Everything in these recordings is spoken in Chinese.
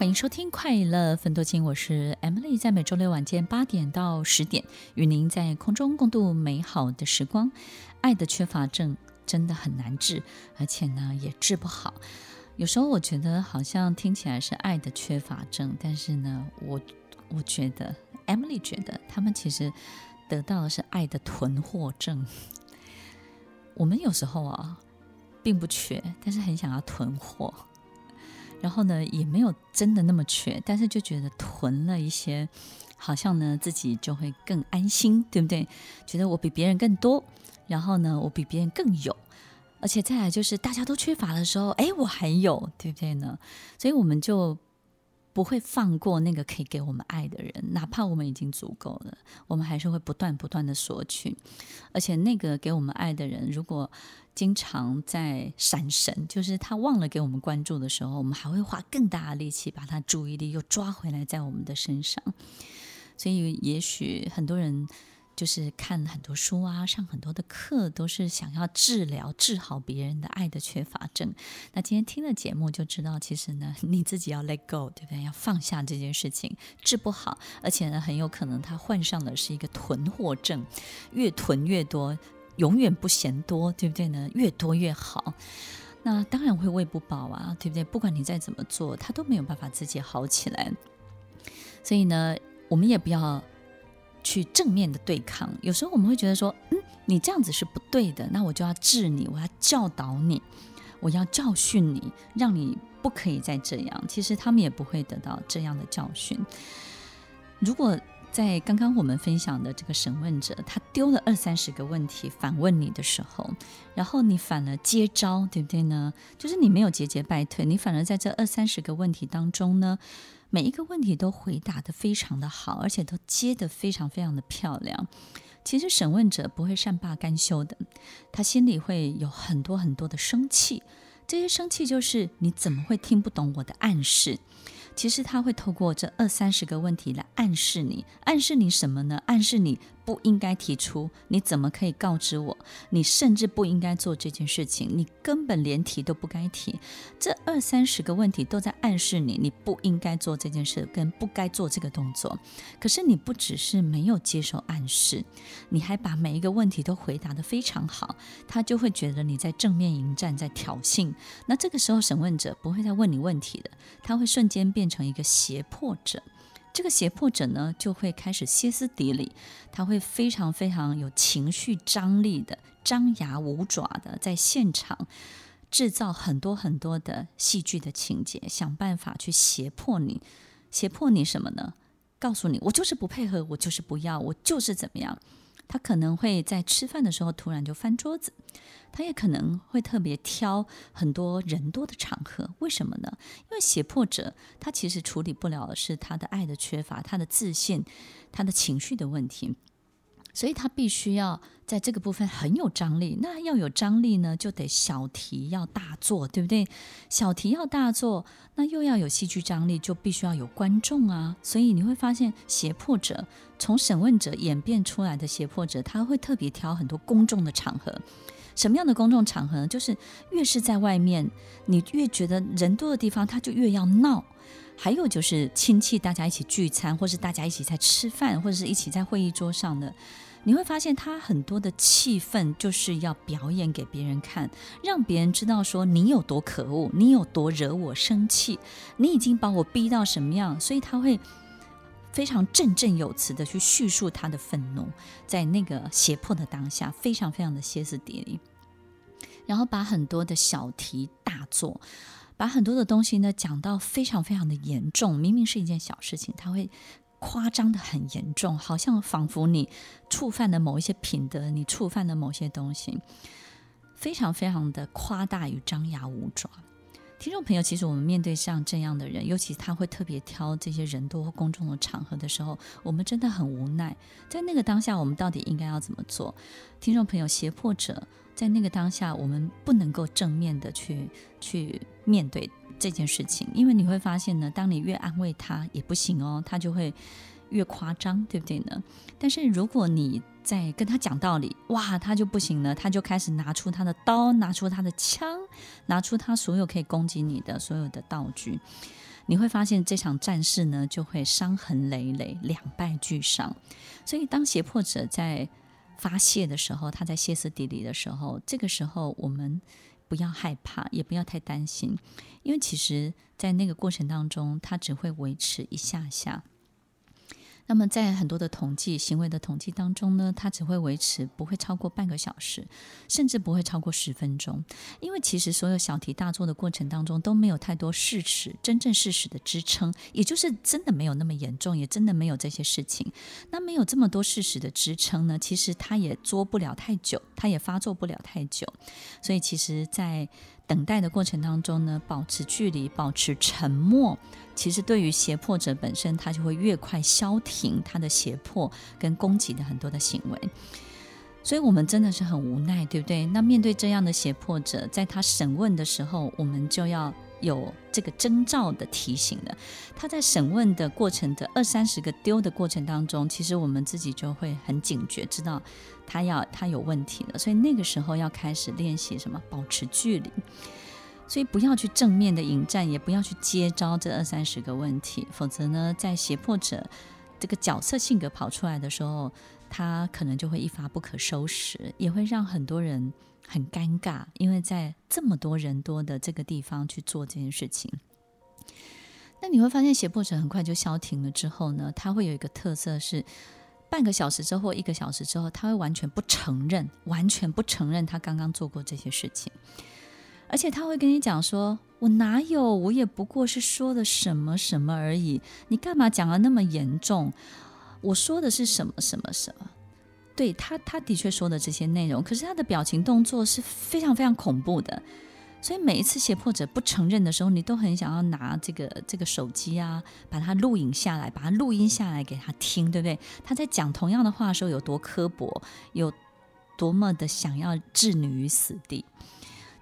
欢迎收听《快乐分多金》，我是 Emily，在每周六晚间八点到十点，与您在空中共度美好的时光。爱的缺乏症真的很难治，而且呢也治不好。有时候我觉得好像听起来是爱的缺乏症，但是呢，我我觉得 Emily 觉得他们其实得到的是爱的囤货症。我们有时候啊，并不缺，但是很想要囤货。然后呢，也没有真的那么缺，但是就觉得囤了一些，好像呢自己就会更安心，对不对？觉得我比别人更多，然后呢我比别人更有，而且再来就是大家都缺乏的时候，哎，我还有，对不对呢？所以我们就不会放过那个可以给我们爱的人，哪怕我们已经足够了，我们还是会不断不断的索取，而且那个给我们爱的人，如果经常在闪神，就是他忘了给我们关注的时候，我们还会花更大的力气把他注意力又抓回来在我们的身上。所以，也许很多人就是看很多书啊，上很多的课，都是想要治疗、治好别人的爱的缺乏症。那今天听了节目就知道，其实呢，你自己要 let go，对不对？要放下这件事情，治不好，而且呢，很有可能他患上的是一个囤货症，越囤越多。永远不嫌多，对不对呢？越多越好，那当然会喂不饱啊，对不对？不管你再怎么做，他都没有办法自己好起来。所以呢，我们也不要去正面的对抗。有时候我们会觉得说，嗯，你这样子是不对的，那我就要治你，我要教导你，我要教训你，让你不可以再这样。其实他们也不会得到这样的教训。如果在刚刚我们分享的这个审问者，他丢了二三十个问题反问你的时候，然后你反而接招，对不对呢？就是你没有节节败退，你反而在这二三十个问题当中呢，每一个问题都回答得非常的好，而且都接得非常非常的漂亮。其实审问者不会善罢甘休的，他心里会有很多很多的生气，这些生气就是你怎么会听不懂我的暗示？其实他会透过这二三十个问题来暗示你，暗示你什么呢？暗示你不应该提出，你怎么可以告知我？你甚至不应该做这件事情，你根本连提都不该提。这二三十个问题都在暗示你，你不应该做这件事，跟不该做这个动作。可是你不只是没有接受暗示，你还把每一个问题都回答得非常好，他就会觉得你在正面迎战，在挑衅。那这个时候，审问者不会再问你问题的，他会瞬间变成一个胁迫者，这个胁迫者呢，就会开始歇斯底里，他会非常非常有情绪张力的，张牙舞爪的，在现场制造很多很多的戏剧的情节，想办法去胁迫你，胁迫你什么呢？告诉你，我就是不配合，我就是不要，我就是怎么样。他可能会在吃饭的时候突然就翻桌子，他也可能会特别挑很多人多的场合。为什么呢？因为胁迫者他其实处理不了的是他的爱的缺乏、他的自信、他的情绪的问题。所以他必须要在这个部分很有张力。那要有张力呢，就得小题要大做，对不对？小题要大做，那又要有戏剧张力，就必须要有观众啊。所以你会发现，胁迫者从审问者演变出来的胁迫者，他会特别挑很多公众的场合。什么样的公众场合呢？就是越是在外面，你越觉得人多的地方，他就越要闹。还有就是亲戚大家一起聚餐，或是大家一起在吃饭，或者是一起在会议桌上的，你会发现他很多的气氛就是要表演给别人看，让别人知道说你有多可恶，你有多惹我生气，你已经把我逼到什么样，所以他会非常振振有词的去叙述他的愤怒，在那个胁迫的当下，非常非常的歇斯底里，然后把很多的小题大做。把很多的东西呢讲到非常非常的严重，明明是一件小事情，他会夸张的很严重，好像仿佛你触犯了某一些品德，你触犯了某些东西，非常非常的夸大与张牙舞爪。听众朋友，其实我们面对像这样的人，尤其他会特别挑这些人多或公众的场合的时候，我们真的很无奈。在那个当下，我们到底应该要怎么做？听众朋友，胁迫者在那个当下，我们不能够正面的去去面对这件事情，因为你会发现呢，当你越安慰他也不行哦，他就会越夸张，对不对呢？但是如果你在跟他讲道理，哇，他就不行了，他就开始拿出他的刀，拿出他的枪，拿出他所有可以攻击你的所有的道具。你会发现这场战事呢就会伤痕累累，两败俱伤。所以当胁迫者在发泄的时候，他在歇斯底里的时候，这个时候我们不要害怕，也不要太担心，因为其实，在那个过程当中，他只会维持一下下。那么，在很多的统计行为的统计当中呢，它只会维持不会超过半个小时，甚至不会超过十分钟。因为其实所有小题大做的过程当中都没有太多事实，真正事实的支撑，也就是真的没有那么严重，也真的没有这些事情。那没有这么多事实的支撑呢，其实它也作不了太久，它也发作不了太久。所以，其实，在等待的过程当中呢，保持距离，保持沉默，其实对于胁迫者本身，他就会越快消停他的胁迫跟攻击的很多的行为。所以我们真的是很无奈，对不对？那面对这样的胁迫者，在他审问的时候，我们就要有这个征兆的提醒了。他在审问的过程的二三十个丢的过程当中，其实我们自己就会很警觉，知道。他要他有问题了，所以那个时候要开始练习什么？保持距离，所以不要去正面的迎战，也不要去接招这二三十个问题，否则呢，在胁迫者这个角色性格跑出来的时候，他可能就会一发不可收拾，也会让很多人很尴尬，因为在这么多人多的这个地方去做这件事情。那你会发现，胁迫者很快就消停了之后呢，他会有一个特色是。半个小时之后或一个小时之后，他会完全不承认，完全不承认他刚刚做过这些事情，而且他会跟你讲说：“我哪有？我也不过是说的什么什么而已，你干嘛讲得那么严重？我说的是什么什么什么？”对，他，他的确说的这些内容，可是他的表情动作是非常非常恐怖的。所以每一次胁迫者不承认的时候，你都很想要拿这个这个手机啊，把它录影下来，把它录音下来给他听，对不对？他在讲同样的话的时候有多刻薄，有多么的想要置你于死地。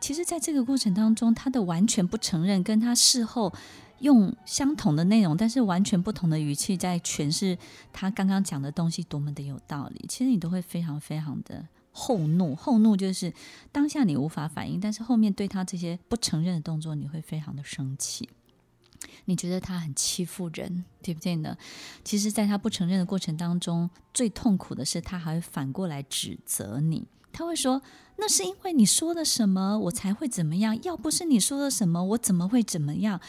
其实，在这个过程当中，他的完全不承认，跟他事后用相同的内容，但是完全不同的语气在诠释他刚刚讲的东西，多么的有道理。其实你都会非常非常的。后怒，后怒就是当下你无法反应，但是后面对他这些不承认的动作，你会非常的生气。你觉得他很欺负人，对不对呢？其实，在他不承认的过程当中，最痛苦的是他还会反过来指责你。他会说：“那是因为你说了什么，我才会怎么样。要不是你说了什么，我怎么会怎么样？”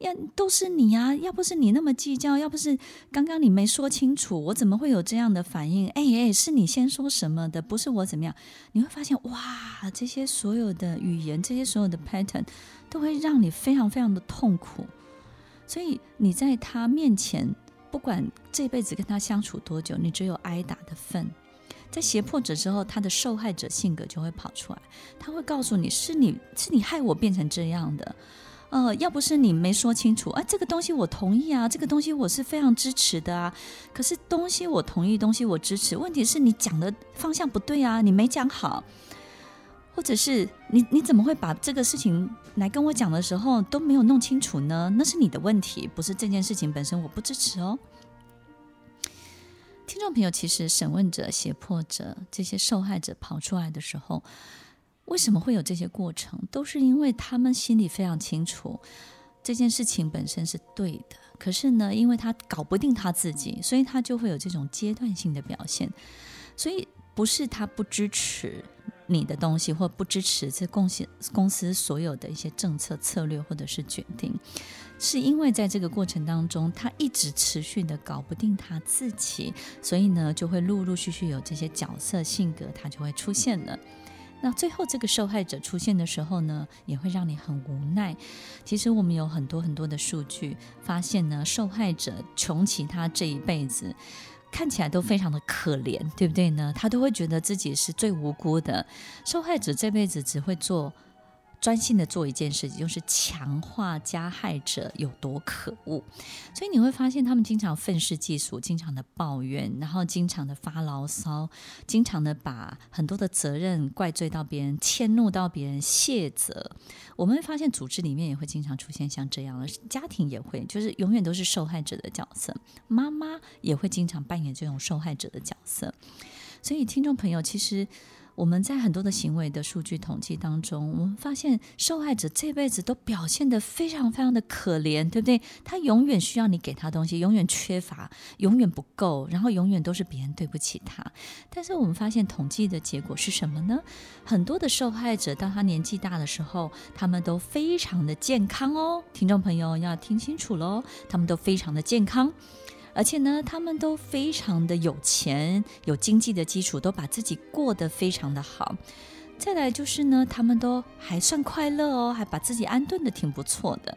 要都是你啊！要不是你那么计较，要不是刚刚你没说清楚，我怎么会有这样的反应？哎哎，是你先说什么的，不是我怎么样？你会发现，哇，这些所有的语言，这些所有的 pattern，都会让你非常非常的痛苦。所以你在他面前，不管这辈子跟他相处多久，你只有挨打的份。在胁迫者之后，他的受害者性格就会跑出来，他会告诉你是你是你害我变成这样的。呃，要不是你没说清楚，啊，这个东西我同意啊，这个东西我是非常支持的啊。可是东西我同意，东西我支持，问题是你讲的方向不对啊，你没讲好，或者是你你怎么会把这个事情来跟我讲的时候都没有弄清楚呢？那是你的问题，不是这件事情本身我不支持哦。听众朋友，其实审问者、胁迫者这些受害者跑出来的时候。为什么会有这些过程？都是因为他们心里非常清楚这件事情本身是对的。可是呢，因为他搞不定他自己，所以他就会有这种阶段性的表现。所以不是他不支持你的东西，或不支持这贡献公司所有的一些政策策略或者是决定，是因为在这个过程当中，他一直持续的搞不定他自己，所以呢，就会陆陆续续有这些角色性格，他就会出现了。那最后这个受害者出现的时候呢，也会让你很无奈。其实我们有很多很多的数据发现呢，受害者穷其他这一辈子，看起来都非常的可怜，对不对呢？他都会觉得自己是最无辜的。受害者这辈子只会做。专心的做一件事情，就是强化加害者有多可恶。所以你会发现，他们经常愤世嫉俗，经常的抱怨，然后经常的发牢骚，经常的把很多的责任怪罪到别人，迁怒到别人，卸责。我们会发现，组织里面也会经常出现像这样的，家庭也会，就是永远都是受害者的角色。妈妈也会经常扮演这种受害者的角色。所以，听众朋友，其实。我们在很多的行为的数据统计当中，我们发现受害者这辈子都表现得非常非常的可怜，对不对？他永远需要你给他东西，永远缺乏，永远不够，然后永远都是别人对不起他。但是我们发现统计的结果是什么呢？很多的受害者当他年纪大的时候，他们都非常的健康哦。听众朋友要听清楚喽，他们都非常的健康。而且呢，他们都非常的有钱，有经济的基础，都把自己过得非常的好。再来就是呢，他们都还算快乐哦，还把自己安顿得挺不错的。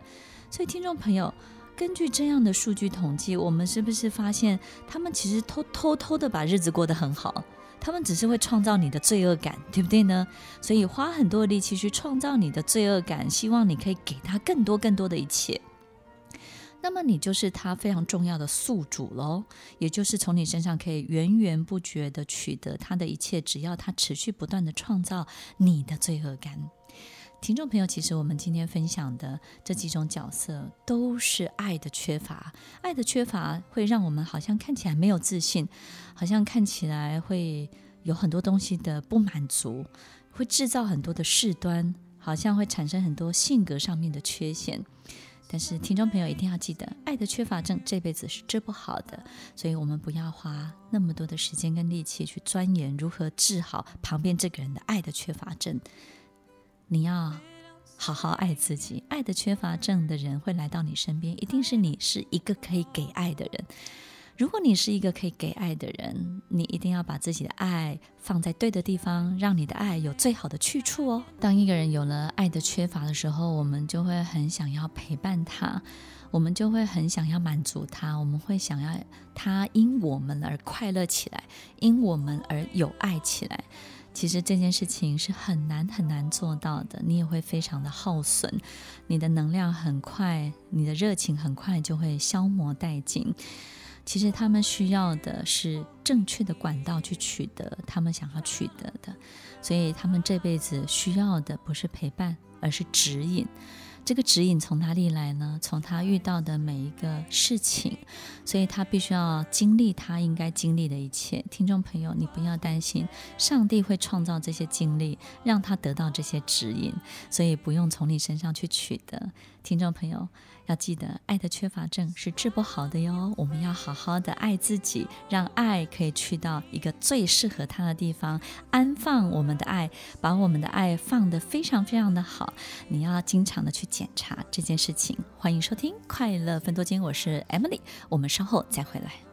所以，听众朋友，根据这样的数据统计，我们是不是发现他们其实偷偷偷的把日子过得很好？他们只是会创造你的罪恶感，对不对呢？所以花很多力气去创造你的罪恶感，希望你可以给他更多更多的一切。那么你就是他非常重要的宿主喽，也就是从你身上可以源源不绝地取得他的一切，只要他持续不断地创造你的罪恶感。听众朋友，其实我们今天分享的这几种角色都是爱的缺乏，爱的缺乏会让我们好像看起来没有自信，好像看起来会有很多东西的不满足，会制造很多的事端，好像会产生很多性格上面的缺陷。但是，听众朋友一定要记得，爱的缺乏症这辈子是治不好的，所以我们不要花那么多的时间跟力气去钻研如何治好旁边这个人的爱的缺乏症。你要好好爱自己，爱的缺乏症的人会来到你身边，一定是你是一个可以给爱的人。如果你是一个可以给爱的人，你一定要把自己的爱放在对的地方，让你的爱有最好的去处哦。当一个人有了爱的缺乏的时候，我们就会很想要陪伴他，我们就会很想要满足他，我们会想要他因我们而快乐起来，因我们而有爱起来。其实这件事情是很难很难做到的，你也会非常的耗损，你的能量很快，你的热情很快就会消磨殆尽。其实他们需要的是正确的管道去取得他们想要取得的，所以他们这辈子需要的不是陪伴，而是指引。这个指引从哪里来呢？从他遇到的每一个事情，所以他必须要经历他应该经历的一切。听众朋友，你不要担心，上帝会创造这些经历，让他得到这些指引，所以不用从你身上去取得。听众朋友。要记得，爱的缺乏症是治不好的哟。我们要好好的爱自己，让爱可以去到一个最适合它的地方，安放我们的爱，把我们的爱放得非常非常的好。你要经常的去检查这件事情。欢迎收听快乐分多金，我是 Emily，我们稍后再回来。